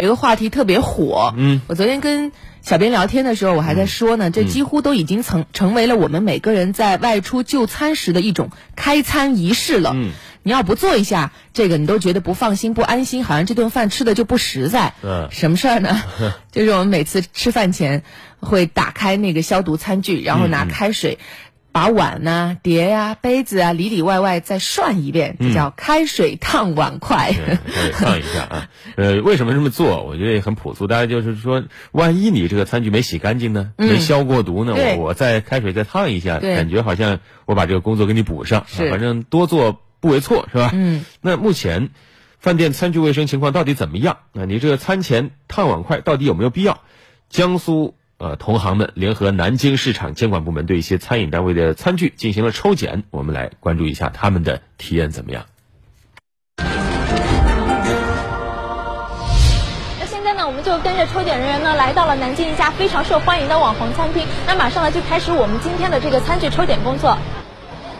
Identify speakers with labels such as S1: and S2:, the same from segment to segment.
S1: 有一个话题特别火，
S2: 嗯，
S1: 我昨天跟小编聊天的时候，我还在说呢，这几乎都已经成成为了我们每个人在外出就餐时的一种开餐仪式了。
S2: 嗯，
S1: 你要不做一下这个，你都觉得不放心、不安心，好像这顿饭吃的就不实在。
S2: 嗯
S1: 什么事儿呢？就是我们每次吃饭前会打开那个消毒餐具，然后拿开水。把碗呐、碟呀、杯子啊里里外外再涮一遍，这叫开水烫碗筷。
S2: 烫一下啊。呃，为什么这么做？我觉得也很朴素。大家就是说，万一你这个餐具没洗干净呢，没消过毒呢，
S1: 对
S2: 我我再开水再烫一下，感觉好像我把这个工作给你补上。
S1: 是
S2: 啊反正多做不为错，是吧？
S1: 嗯。
S2: 那目前饭店餐具卫生情况到底怎么样？啊，你这个餐前烫碗筷到底有没有必要？江苏。呃，同行们联合南京市场监管部门对一些餐饮单位的餐具进行了抽检，我们来关注一下他们的体验怎么样。
S3: 那现在呢，我们就跟着抽检人员呢，来到了南京一家非常受欢迎的网红餐厅。那马上呢，就开始我们今天的这个餐具抽检工作。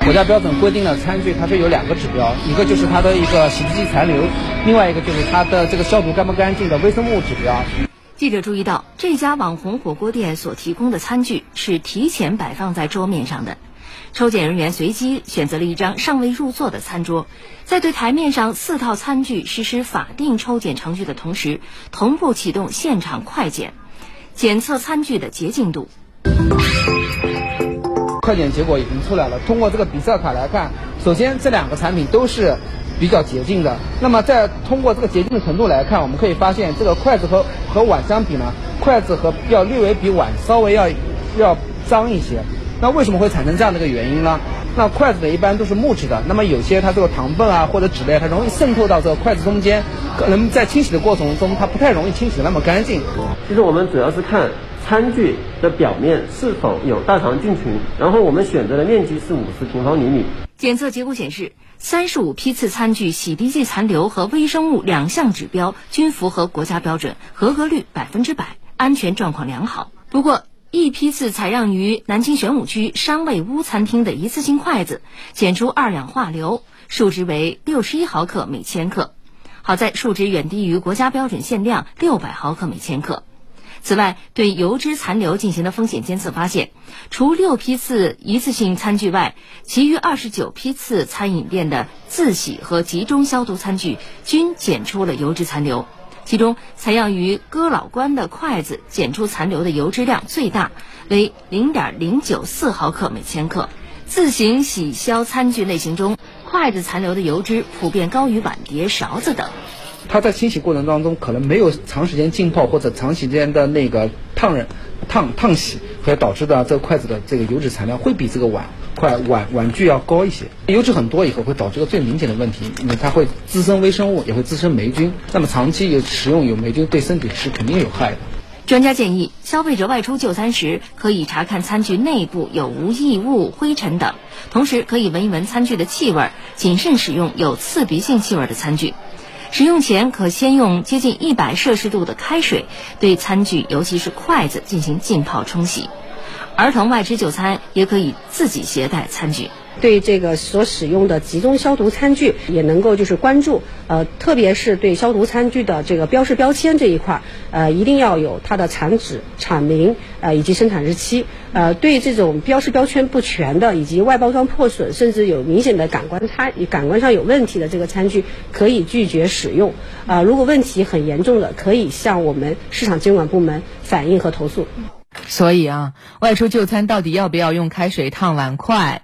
S4: 国家标准规定的餐具，它是有两个指标，一个就是它的一个洗涤剂残留，另外一个就是它的这个消毒干不干净的微生物指标。
S5: 记者注意到，这家网红火锅店所提供的餐具是提前摆放在桌面上的。抽检人员随机选择了一张尚未入座的餐桌，在对台面上四套餐具实施法定抽检程序的同时，同步启动现场快检，检测餐具的洁净度。
S4: 快检结果已经出来了，通过这个比色卡来看，首先这两个产品都是比较洁净的。那么再通过这个洁净的程度来看，我们可以发现，这个筷子和和碗相比呢，筷子和要略微比碗稍微要要脏一些。那为什么会产生这样的一个原因呢？那筷子呢一般都是木质的，那么有些它这个糖分啊或者纸类，它容易渗透到这个筷子中间，可能在清洗的过程中它不太容易清洗的那么干净。
S6: 其实我们主要是看餐具的表面是否有大肠菌群，然后我们选择的面积是五十平方厘米。
S5: 检测结果显示，三十五批次餐具洗涤剂残留和微生物两项指标均符合国家标准，合格率百分之百，安全状况良好。不过，一批次采样于南京玄武区商卫屋餐厅的一次性筷子检出二氧化硫，数值为六十一毫克每千克。好在数值远低于国家标准限量六百毫克每千克。此外，对油脂残留进行的风险监测发现，除六批次一次性餐具外，其余二十九批次餐饮店的自洗和集中消毒餐具均检出了油脂残留。其中，采样于哥老关的筷子检出残留的油脂量最大，为零点零九四毫克每千克。自行洗消餐具类型中，筷子残留的油脂普遍高于碗碟、勺子等。
S4: 它在清洗过程当中可能没有长时间浸泡或者长时间的那个烫染、烫烫洗，所以导致的这个筷子的这个油脂残量会比这个碗筷碗碗具要高一些。油脂很多以后会导致个最明显的问题，因为它会滋生微生物，也会滋生霉菌。那么长期有食用有霉菌，对身体是肯定有害的。
S5: 专家建议，消费者外出就餐时可以查看餐具内部有无异物、灰尘等，同时可以闻一闻餐具的气味，谨慎使用有刺鼻性气味的餐具。使用前可先用接近一百摄氏度的开水对餐具，尤其是筷子进行浸泡冲洗。儿童外出就餐也可以自己携带餐具。
S7: 对这个所使用的集中消毒餐具也能够就是关注，呃，特别是对消毒餐具的这个标识标签这一块，呃，一定要有它的产址、厂名，呃，以及生产日期。呃，对这种标识标签不全的，以及外包装破损，甚至有明显的感官差、感官上有问题的这个餐具，可以拒绝使用。啊、如果问题很严重的，可以向我们市场监管部门反映和投诉。
S1: 所以啊，外出就餐到底要不要用开水烫碗筷？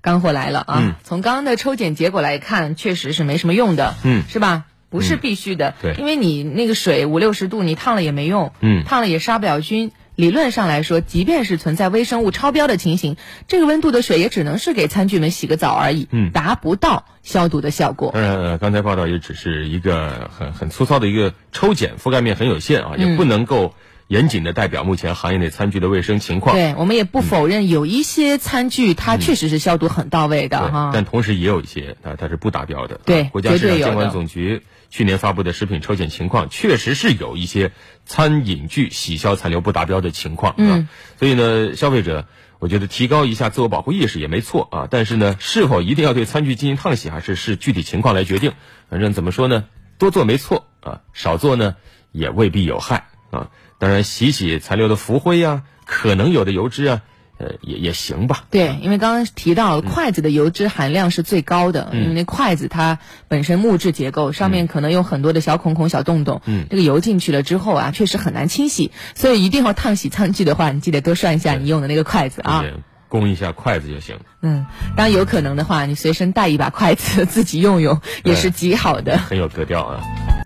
S1: 干货来了啊！
S2: 嗯
S1: 从刚刚的抽检结果来看，确实是没什么用的，
S2: 嗯
S1: 是吧？不是必须的，
S2: 对
S1: 因为你那个水五六十度，你烫了也没用，
S2: 嗯
S1: 烫了也杀不了菌。理论上来说，即便是存在微生物超标的情形，这个温度的水也只能是给餐具们洗个澡而已，
S2: 嗯
S1: 达不到消毒的效果。
S2: 当然，呃刚才报道也只是一个很很粗糙的一个抽检，覆盖面很有限啊，也不能够严谨的代表目前行业内餐具的卫生情况。
S1: 对我们也不否认有一些餐具它确实是消毒很到位的
S2: 但同时也有一些它它是不达标的。
S1: 对
S2: 啊国家市场监管总局去年发布的食品抽检情况，确实是有一些餐饮具洗消残留不达标的情况。
S1: 嗯
S2: 啊，所以呢，消费者。我觉得提高一下自我保护意识也没错啊，但是呢，是否一定要对餐具进行烫洗，还是视具体情况来决定。反正怎么说呢，多做没错啊，少做呢也未必有害啊。当然，洗洗残留的浮灰呀，可能有的油脂啊。呃，也也行吧。
S1: 对，因为刚刚提到筷子的油脂含量是最高的，因为那筷子它本身木质结构，上面可能有很多的小孔孔、小洞洞。嗯，这个油进去了之后啊，确实很难清洗，所以一定要烫洗餐具的话，你记得多涮一下你用的那个筷子啊，
S2: 供一下筷子就行。
S1: 嗯，当然有可能的话，你随身带一把筷子 自己用用也是极好的，
S2: 很有格调啊。